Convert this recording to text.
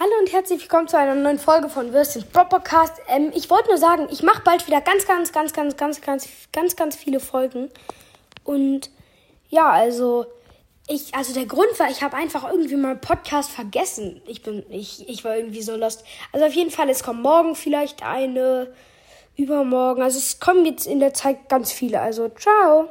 Hallo und herzlich willkommen zu einer neuen Folge von Würstchen Podcast. Ähm, ich wollte nur sagen, ich mache bald wieder ganz, ganz, ganz, ganz, ganz, ganz, ganz, ganz viele Folgen. Und ja, also ich, also der Grund war, ich habe einfach irgendwie mal Podcast vergessen. Ich bin, ich, ich war irgendwie so lost. Also auf jeden Fall, es kommt morgen vielleicht eine, übermorgen. Also es kommen jetzt in der Zeit ganz viele. Also ciao.